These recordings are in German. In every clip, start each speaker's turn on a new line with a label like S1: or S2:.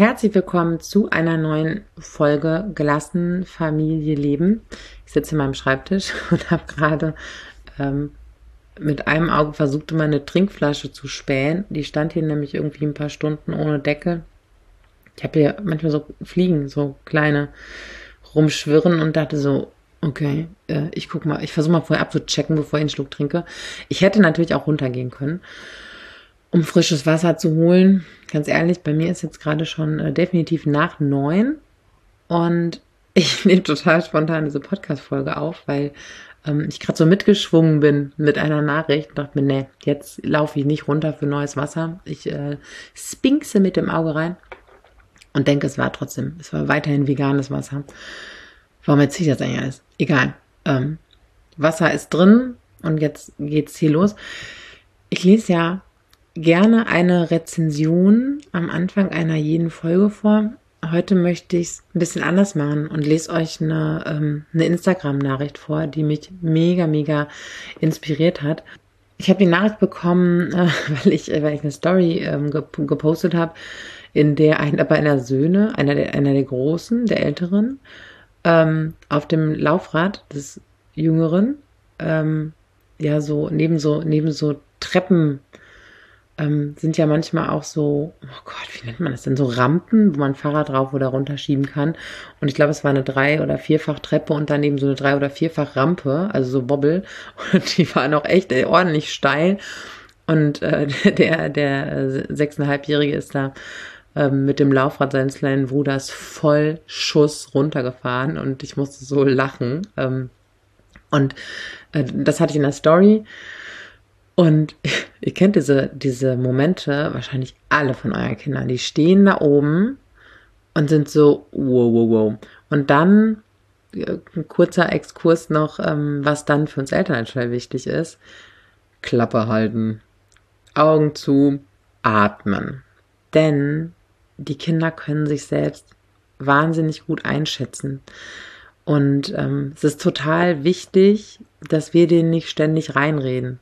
S1: Herzlich willkommen zu einer neuen Folge Gelassen Familie Leben. Ich sitze in meinem Schreibtisch und habe gerade ähm, mit einem Auge versucht, meine Trinkflasche zu spähen. Die stand hier nämlich irgendwie ein paar Stunden ohne Deckel. Ich habe hier manchmal so Fliegen, so kleine rumschwirren und dachte so, okay, äh, ich guck mal, ich versuche mal vorher abzuchecken, bevor ich einen Schluck trinke. Ich hätte natürlich auch runtergehen können um frisches Wasser zu holen. Ganz ehrlich, bei mir ist jetzt gerade schon äh, definitiv nach neun und ich nehme total spontan diese Podcast-Folge auf, weil ähm, ich gerade so mitgeschwungen bin mit einer Nachricht und dachte mir, nee, jetzt laufe ich nicht runter für neues Wasser. Ich äh, spinkse mit dem Auge rein und denke, es war trotzdem, es war weiterhin veganes Wasser. Warum erzähle ich das eigentlich alles? Egal. Ähm, Wasser ist drin und jetzt geht's hier los. Ich lese ja gerne eine Rezension am Anfang einer jeden Folge vor. Heute möchte ich es ein bisschen anders machen und lese euch eine, ähm, eine Instagram-Nachricht vor, die mich mega, mega inspiriert hat. Ich habe die Nachricht bekommen, äh, weil, ich, weil ich eine Story ähm, gepostet habe, in der einer meiner Söhne, einer der, einer der Großen, der Älteren, ähm, auf dem Laufrad des Jüngeren, ähm, ja, so neben so, neben so Treppen ähm, sind ja manchmal auch so, oh Gott, wie nennt man das denn, so Rampen, wo man Fahrrad drauf oder runterschieben kann. Und ich glaube, es war eine drei- oder vierfach Treppe und daneben so eine drei- oder vierfach Rampe, also so Bobbel. Und die waren auch echt äh, ordentlich steil. Und äh, der, der sechseinhalbjährige ist da ähm, mit dem Laufrad seines kleinen Bruders voll Schuss runtergefahren und ich musste so lachen. Ähm, und äh, das hatte ich in der Story. Und ihr kennt diese, diese Momente, wahrscheinlich alle von euren Kindern, die stehen da oben und sind so, wow, wow, wow. Und dann ein kurzer Exkurs noch, ähm, was dann für uns Eltern schnell wichtig ist. Klappe halten, Augen zu, atmen. Denn die Kinder können sich selbst wahnsinnig gut einschätzen. Und ähm, es ist total wichtig, dass wir denen nicht ständig reinreden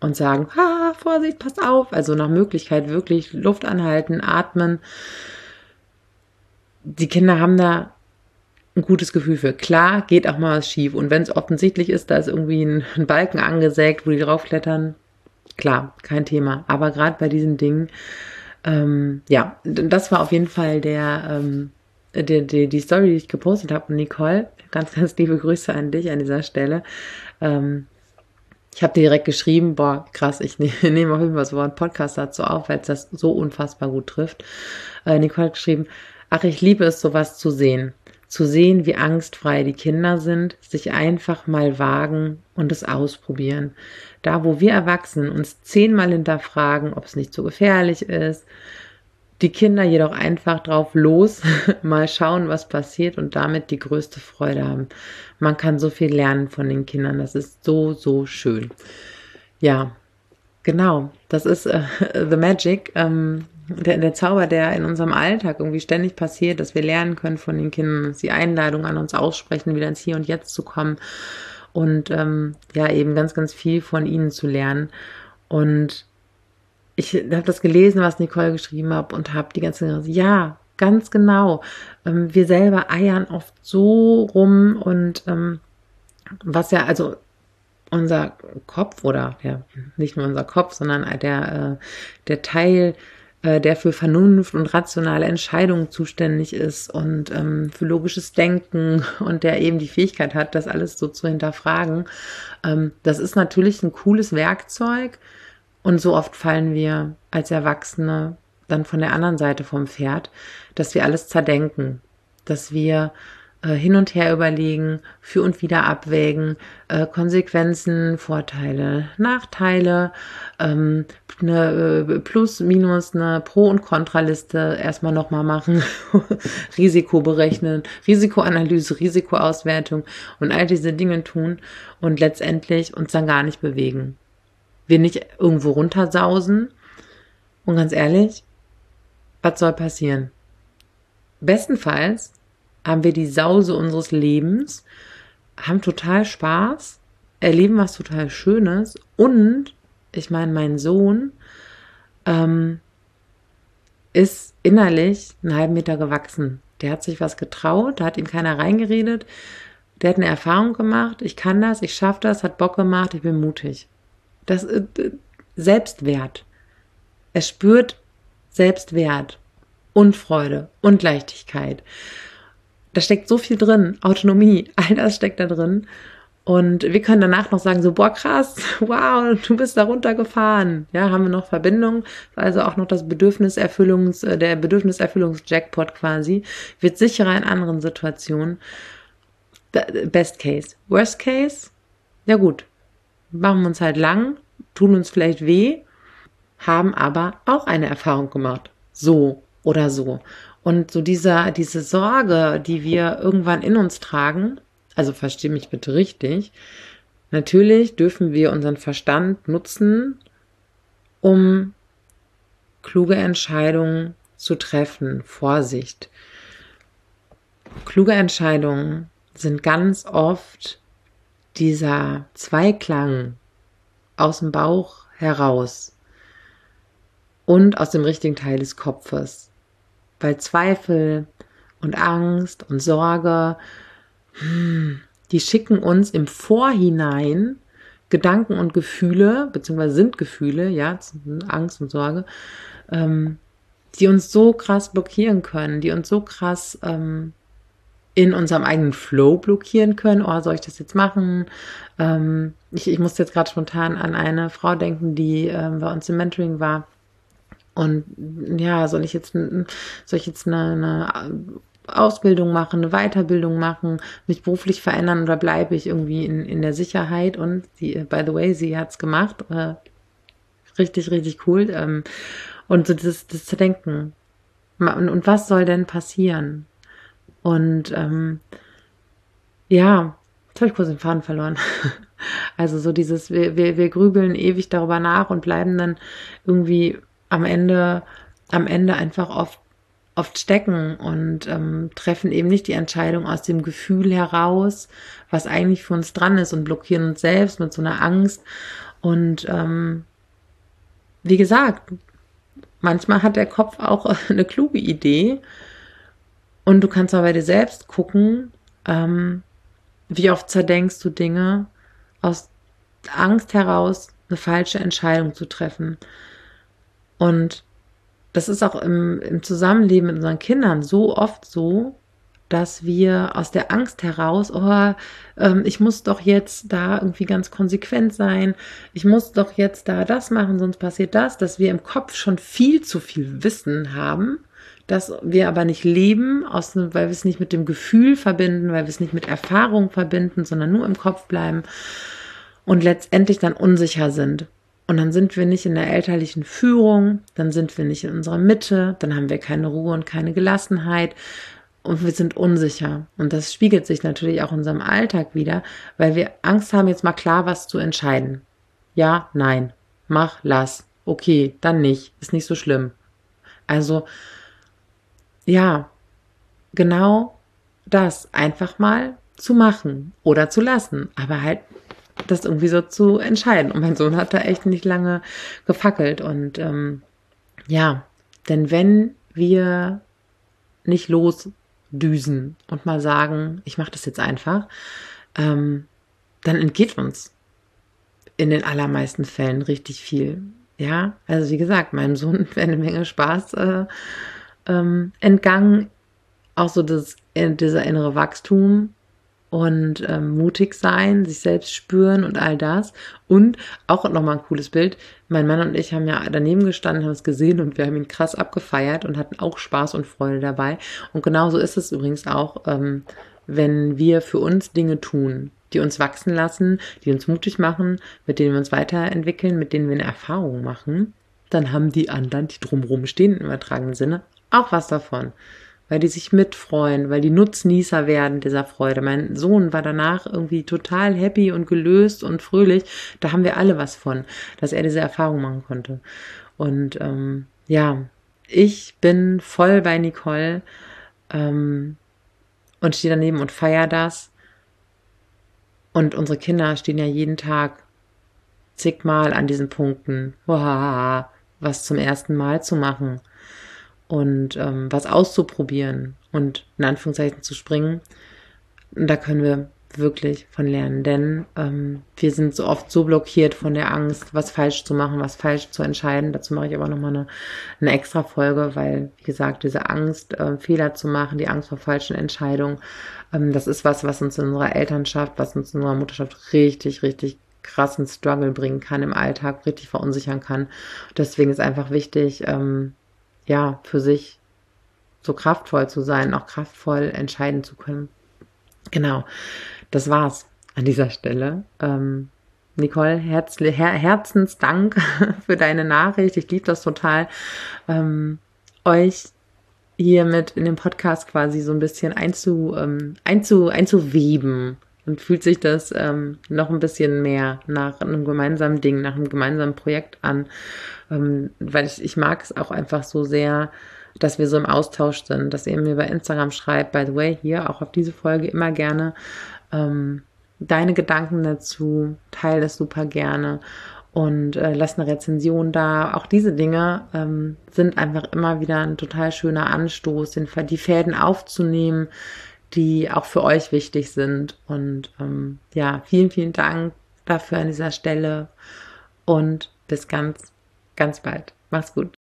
S1: und sagen, ha, Vorsicht, pass auf. Also nach Möglichkeit wirklich Luft anhalten, atmen. Die Kinder haben da ein gutes Gefühl für. Klar, geht auch mal was schief. Und wenn es offensichtlich ist, da ist irgendwie ein, ein Balken angesägt, wo die draufklettern, klar, kein Thema. Aber gerade bei diesen Dingen, ähm, ja, das war auf jeden Fall der, ähm, die, die, die Story, die ich gepostet habe. Nicole, ganz, ganz liebe Grüße an dich an dieser Stelle. Ähm, ich habe dir direkt geschrieben, boah, krass, ich ne nehme auf jeden Fall so einen Podcast dazu auf, weil es das so unfassbar gut trifft. Äh, Nicole hat geschrieben, ach, ich liebe es, sowas zu sehen. Zu sehen, wie angstfrei die Kinder sind, sich einfach mal wagen und es ausprobieren. Da, wo wir Erwachsenen uns zehnmal hinterfragen, ob es nicht so gefährlich ist, die Kinder jedoch einfach drauf los, mal schauen, was passiert und damit die größte Freude haben. Man kann so viel lernen von den Kindern. Das ist so, so schön. Ja, genau. Das ist äh, The Magic. Ähm, der, der Zauber, der in unserem Alltag irgendwie ständig passiert, dass wir lernen können von den Kindern, dass die Einladung an uns aussprechen, wieder ins Hier und Jetzt zu kommen und ähm, ja, eben ganz, ganz viel von ihnen zu lernen. Und ich habe das gelesen, was Nicole geschrieben hat und habe die ganze ja, ganz genau. Ähm, wir selber eiern oft so rum und ähm, was ja, also unser Kopf oder ja, nicht nur unser Kopf, sondern der, äh, der Teil, äh, der für Vernunft und rationale Entscheidungen zuständig ist und ähm, für logisches Denken und der eben die Fähigkeit hat, das alles so zu hinterfragen. Ähm, das ist natürlich ein cooles Werkzeug, und so oft fallen wir als Erwachsene dann von der anderen Seite vom Pferd, dass wir alles zerdenken, dass wir äh, hin und her überlegen, für und wieder abwägen, äh, Konsequenzen, Vorteile, Nachteile, ähm, eine äh, Plus, Minus, eine Pro- und Kontraliste erstmal nochmal machen, Risiko berechnen, Risikoanalyse, Risikoauswertung und all diese Dinge tun und letztendlich uns dann gar nicht bewegen wir nicht irgendwo runtersausen. Und ganz ehrlich, was soll passieren? Bestenfalls haben wir die Sause unseres Lebens, haben total Spaß, erleben was total Schönes und ich meine, mein Sohn, ähm, ist innerlich einen halben Meter gewachsen. Der hat sich was getraut, da hat ihm keiner reingeredet. Der hat eine Erfahrung gemacht, ich kann das, ich schaffe das, hat Bock gemacht, ich bin mutig. Das äh, Selbstwert. Er spürt Selbstwert und Freude und Leichtigkeit. Da steckt so viel drin, Autonomie, all das steckt da drin. Und wir können danach noch sagen, so, boah, krass, wow, du bist da runtergefahren. Ja, haben wir noch Verbindung, also auch noch das Bedürfniserfüllungs, äh, der Bedürfniserfüllungs-Jackpot quasi, wird sicherer in anderen Situationen. Best Case. Worst Case, ja gut, machen uns halt lang, tun uns vielleicht weh, haben aber auch eine Erfahrung gemacht. So oder so. Und so dieser, diese Sorge, die wir irgendwann in uns tragen, also verstehe mich bitte richtig. Natürlich dürfen wir unseren Verstand nutzen, um kluge Entscheidungen zu treffen. Vorsicht. Kluge Entscheidungen sind ganz oft dieser Zweiklang aus dem Bauch heraus und aus dem richtigen Teil des Kopfes. Weil Zweifel und Angst und Sorge die schicken uns im Vorhinein Gedanken und Gefühle, beziehungsweise sind Gefühle, ja, Angst und Sorge, ähm, die uns so krass blockieren können, die uns so krass ähm, in unserem eigenen Flow blockieren können. Oh, soll ich das jetzt machen? Ähm, ich, ich muss jetzt gerade spontan an eine Frau denken, die ähm, bei uns im Mentoring war. Und ja, soll ich jetzt, soll ich jetzt eine, eine Ausbildung machen, eine Weiterbildung machen, mich beruflich verändern oder bleibe ich irgendwie in, in der Sicherheit? Und sie, by the way, sie hat's gemacht. Äh, richtig, richtig cool. Ähm, und so das, das zu denken. Und was soll denn passieren? Und ähm, ja, jetzt habe ich kurz den Faden verloren. also so dieses, wir, wir, wir grübeln ewig darüber nach und bleiben dann irgendwie am Ende, am Ende einfach oft oft stecken und ähm, treffen eben nicht die Entscheidung aus dem Gefühl heraus, was eigentlich für uns dran ist und blockieren uns selbst mit so einer Angst. Und ähm, wie gesagt, manchmal hat der Kopf auch eine kluge Idee und du kannst aber bei dir selbst gucken, ähm, wie oft zerdenkst du Dinge aus Angst heraus, eine falsche Entscheidung zu treffen. Und das ist auch im, im Zusammenleben mit unseren Kindern so oft so, dass wir aus der Angst heraus, oh, ähm, ich muss doch jetzt da irgendwie ganz konsequent sein, ich muss doch jetzt da das machen, sonst passiert das, dass wir im Kopf schon viel zu viel Wissen haben, dass wir aber nicht leben, aus, weil wir es nicht mit dem Gefühl verbinden, weil wir es nicht mit Erfahrung verbinden, sondern nur im Kopf bleiben und letztendlich dann unsicher sind. Und dann sind wir nicht in der elterlichen Führung, dann sind wir nicht in unserer Mitte, dann haben wir keine Ruhe und keine Gelassenheit und wir sind unsicher. Und das spiegelt sich natürlich auch in unserem Alltag wieder, weil wir Angst haben, jetzt mal klar was zu entscheiden. Ja, nein, mach, lass. Okay, dann nicht, ist nicht so schlimm. Also, ja, genau das einfach mal zu machen oder zu lassen, aber halt das irgendwie so zu entscheiden. Und mein Sohn hat da echt nicht lange gefackelt. Und ähm, ja, denn wenn wir nicht losdüsen und mal sagen, ich mache das jetzt einfach, ähm, dann entgeht uns in den allermeisten Fällen richtig viel. Ja, also wie gesagt, meinem Sohn wäre eine Menge Spaß äh, ähm, entgangen. Auch so das, äh, dieser innere Wachstum, und ähm, mutig sein, sich selbst spüren und all das. Und auch nochmal ein cooles Bild. Mein Mann und ich haben ja daneben gestanden, haben es gesehen und wir haben ihn krass abgefeiert und hatten auch Spaß und Freude dabei. Und genauso ist es übrigens auch, ähm, wenn wir für uns Dinge tun, die uns wachsen lassen, die uns mutig machen, mit denen wir uns weiterentwickeln, mit denen wir eine Erfahrung machen, dann haben die anderen, die drumherum stehen im übertragenen Sinne, auch was davon weil die sich mitfreuen, weil die Nutznießer werden dieser Freude. Mein Sohn war danach irgendwie total happy und gelöst und fröhlich. Da haben wir alle was von, dass er diese Erfahrung machen konnte. Und ähm, ja, ich bin voll bei Nicole ähm, und stehe daneben und feier das. Und unsere Kinder stehen ja jeden Tag zigmal an diesen Punkten, was zum ersten Mal zu machen und ähm, was auszuprobieren und in Anführungszeichen zu springen. Da können wir wirklich von lernen, denn ähm, wir sind so oft so blockiert von der Angst, was falsch zu machen, was falsch zu entscheiden. Dazu mache ich aber nochmal eine, eine extra Folge, weil, wie gesagt, diese Angst, äh, Fehler zu machen, die Angst vor falschen Entscheidungen, ähm, das ist was, was uns in unserer Elternschaft, was uns in unserer Mutterschaft richtig, richtig krassen Struggle bringen kann im Alltag, richtig verunsichern kann. Deswegen ist einfach wichtig, ähm, ja, für sich so kraftvoll zu sein, auch kraftvoll entscheiden zu können. Genau, das war's an dieser Stelle. Ähm, Nicole, Herz, Her Herzensdank für deine Nachricht. Ich liebe das total, ähm, euch hier mit in den Podcast quasi so ein bisschen einzu, ähm, einzu, einzuweben. Und fühlt sich das ähm, noch ein bisschen mehr nach einem gemeinsamen Ding, nach einem gemeinsamen Projekt an. Ähm, weil ich, ich mag es auch einfach so sehr, dass wir so im Austausch sind, dass ihr mir bei Instagram schreibt, by the way, hier auch auf diese Folge immer gerne ähm, deine Gedanken dazu, teile es super gerne und äh, lass eine Rezension da. Auch diese Dinge ähm, sind einfach immer wieder ein total schöner Anstoß, den, die Fäden aufzunehmen, die auch für euch wichtig sind. Und ähm, ja, vielen, vielen Dank dafür an dieser Stelle und bis ganz, ganz bald. Mach's gut.